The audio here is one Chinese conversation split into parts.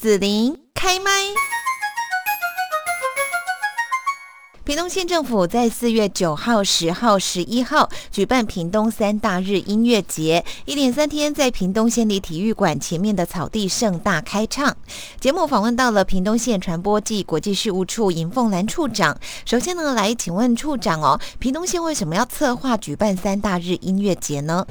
紫琳开麦。屏东县政府在四月九号、十号、十一号举办屏东三大日音乐节，一连三天在屏东县立体育馆前面的草地盛大开唱。节目访问到了屏东县传播暨国际事务处尹凤兰处长。首先呢，来请问处长哦，屏东县为什么要策划举办三大日音乐节呢？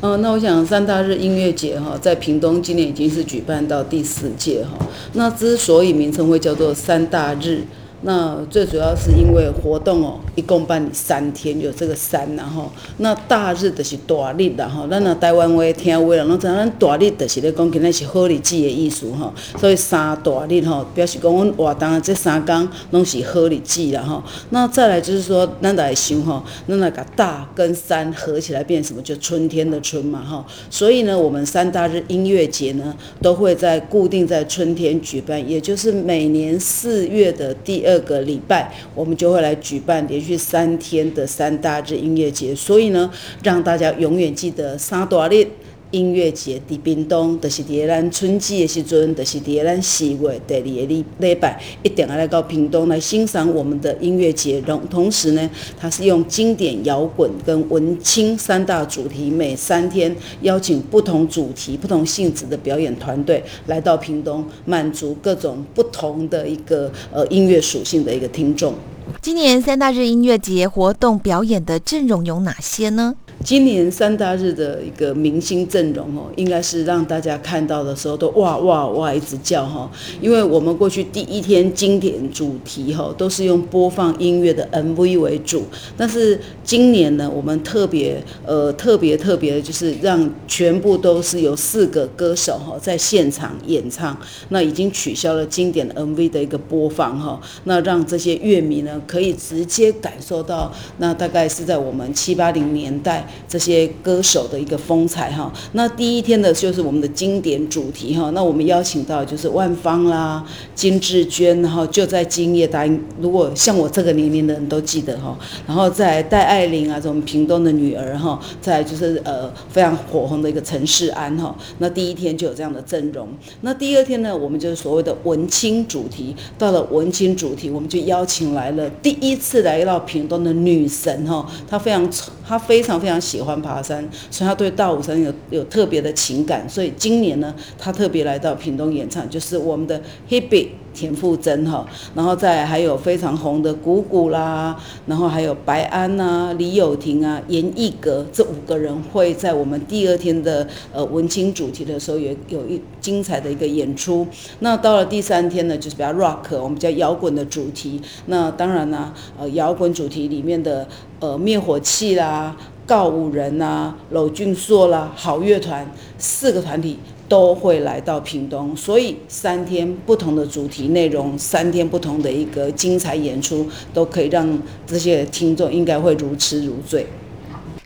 嗯，那我想三大日音乐节哈，在屏东今年已经是举办到第四届哈。那之所以名称会叫做三大日。那最主要是因为活动哦，一共办理三天，有这个三，然后那大日的是大日啦吼，咱那台湾话听话人拢知，咱大日就是咧讲，今仔是好日子的意思哈，所以三大日哈，表示讲阮活动这三天拢是好日子啦哈。那再来就是说，咱来想哈，咱来把大跟三合起来变什么？就春天的春嘛哈。所以呢，我们三大日音乐节呢，都会在固定在春天举办，也就是每年四月的第二。这个礼拜，我们就会来举办连续三天的三大日音乐节，所以呢，让大家永远记得三大日。音乐节伫屏东，就是伫咱春季的时阵，就是伫咱四月第二个礼礼拜，一定要来到屏东来欣赏我们的音乐节。同同时呢，它是用经典摇滚跟文青三大主题，每三天邀请不同主题、不同性质的表演团队来到屏东，满足各种不同的一个呃音乐属性的一个听众。今年三大日音乐节活动表演的阵容有哪些呢？今年三大日的一个明星阵容哦，应该是让大家看到的时候都哇哇哇一直叫哈，因为我们过去第一天经典主题哈都是用播放音乐的 MV 为主，但是今年呢，我们特别呃特别特别的就是让全部都是由四个歌手哈在现场演唱，那已经取消了经典 MV 的一个播放哈，那让这些乐迷呢可以直接感受到，那大概是在我们七八零年代。这些歌手的一个风采哈，那第一天的就是我们的经典主题哈，那我们邀请到就是万芳啦、金志娟，然后就在今夜答应，如果像我这个年龄的人都记得哈，然后在戴爱玲啊，这种屏东的女儿哈，再就是呃非常火红的一个陈世安哈，那第一天就有这样的阵容，那第二天呢，我们就是所谓的文青主题，到了文青主题，我们就邀请来了第一次来到屏东的女神哈，她非常她非常非常。喜欢爬山，所以他对大武山有有特别的情感，所以今年呢，他特别来到屏东演唱，就是我们的 Hebe 田馥甄哈，然后再还有非常红的谷谷啦，然后还有白安呐、李友廷啊、严艺格这五个人会在我们第二天的呃文青主题的时候有有一精彩的一个演出。那到了第三天呢，就是比较 rock，我们叫摇滚的主题。那当然呢，呃，摇滚主题里面的呃灭火器啦。告五人呐，娄俊硕啦，好乐团四个团体都会来到屏东，所以三天不同的主题内容，三天不同的一个精彩演出，都可以让这些听众应该会如痴如醉。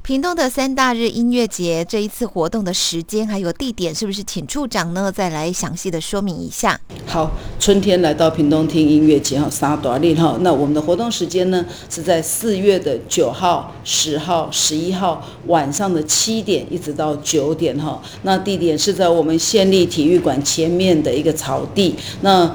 屏东的三大日音乐节这一次活动的时间还有地点，是不是请处长呢再来详细的说明一下？好，春天来到屏东听音乐节哈，三大日哈，那我们的活动时间呢是在四月的九号、十号、十一号晚上的七点一直到九点哈，那地点是在我们县立体育馆前面的一个草地，那。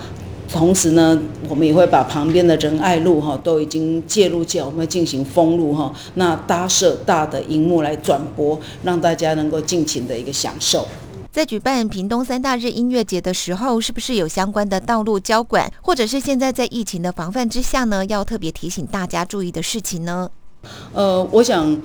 同时呢，我们也会把旁边的仁爱路哈都已经介入进，我们会进行封路哈，那搭设大的荧幕来转播，让大家能够尽情的一个享受。在举办屏东三大日音乐节的时候，是不是有相关的道路交管，或者是现在在疫情的防范之下呢，要特别提醒大家注意的事情呢？呃，我想。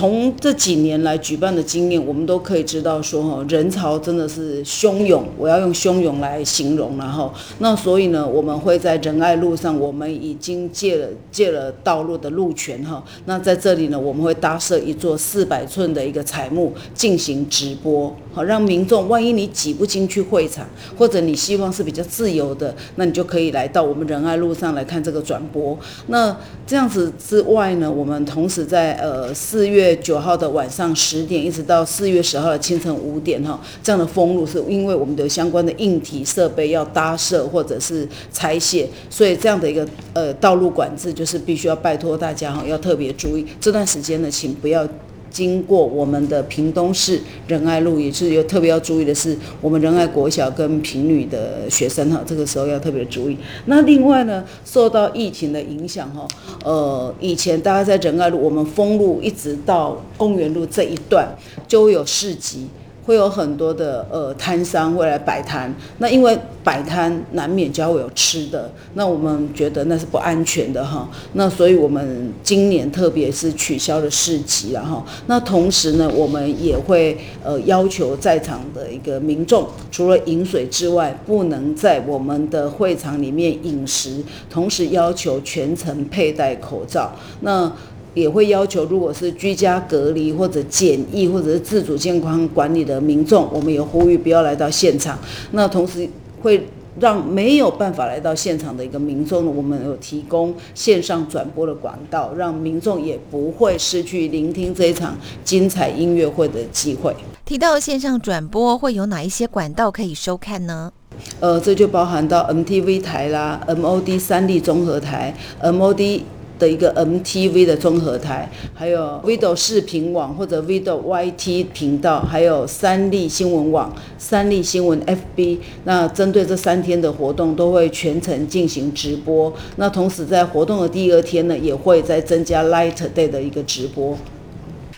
从这几年来举办的经验，我们都可以知道说，哈，人潮真的是汹涌，我要用汹涌来形容然后，那所以呢，我们会在仁爱路上，我们已经借了借了道路的路权，哈，那在这里呢，我们会搭设一座四百寸的一个彩幕进行直播，好，让民众万一你挤不进去会场，或者你希望是比较自由的，那你就可以来到我们仁爱路上来看这个转播。那这样子之外呢，我们同时在呃四月。九号的晚上十点，一直到四月十号的清晨五点，哈，这样的封路是因为我们的相关的硬体设备要搭设或者是拆卸，所以这样的一个呃道路管制就是必须要拜托大家哈，要特别注意。这段时间呢，请不要经过我们的屏东市仁爱路，也是有特别要注意的是，我们仁爱国小跟平女的学生哈，这个时候要特别注意。那另外呢，受到疫情的影响哈，呃，以前大家在仁爱路，我们封路一直到公园路这一段，就会有市集。会有很多的呃摊商会来摆摊，那因为摆摊难免就会有吃的，那我们觉得那是不安全的哈，那所以我们今年特别是取消了市集了哈，那同时呢，我们也会呃要求在场的一个民众，除了饮水之外，不能在我们的会场里面饮食，同时要求全程佩戴口罩，那。也会要求，如果是居家隔离或者检疫或者是自主健康管理的民众，我们也呼吁不要来到现场。那同时会让没有办法来到现场的一个民众呢，我们有提供线上转播的管道，让民众也不会失去聆听这一场精彩音乐会的机会。提到线上转播，会有哪一些管道可以收看呢？呃，这就包含到 MTV 台啦，MOD 三立综合台，MOD。的一个 MTV 的综合台，还有 Vido 视频网或者 Vido YT 频道，还有三立新闻网、三立新闻 FB。那针对这三天的活动，都会全程进行直播。那同时在活动的第二天呢，也会再增加 Light Day 的一个直播。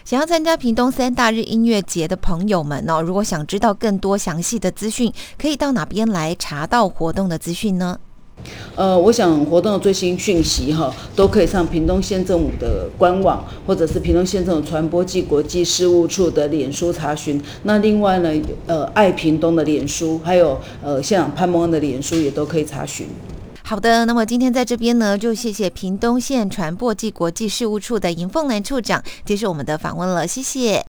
想要参加屏东三大日音乐节的朋友们哦，如果想知道更多详细的资讯，可以到哪边来查到活动的资讯呢？呃，我想活动的最新讯息哈，都可以上屏东县政府的官网，或者是屏东县政府传播暨国际事务处的脸书查询。那另外呢，呃，爱屏东的脸书，还有呃，县长潘孟恩的脸书也都可以查询。好的，那么今天在这边呢，就谢谢屏东县传播暨国际事务处的尹凤兰处长接受我们的访问了，谢谢。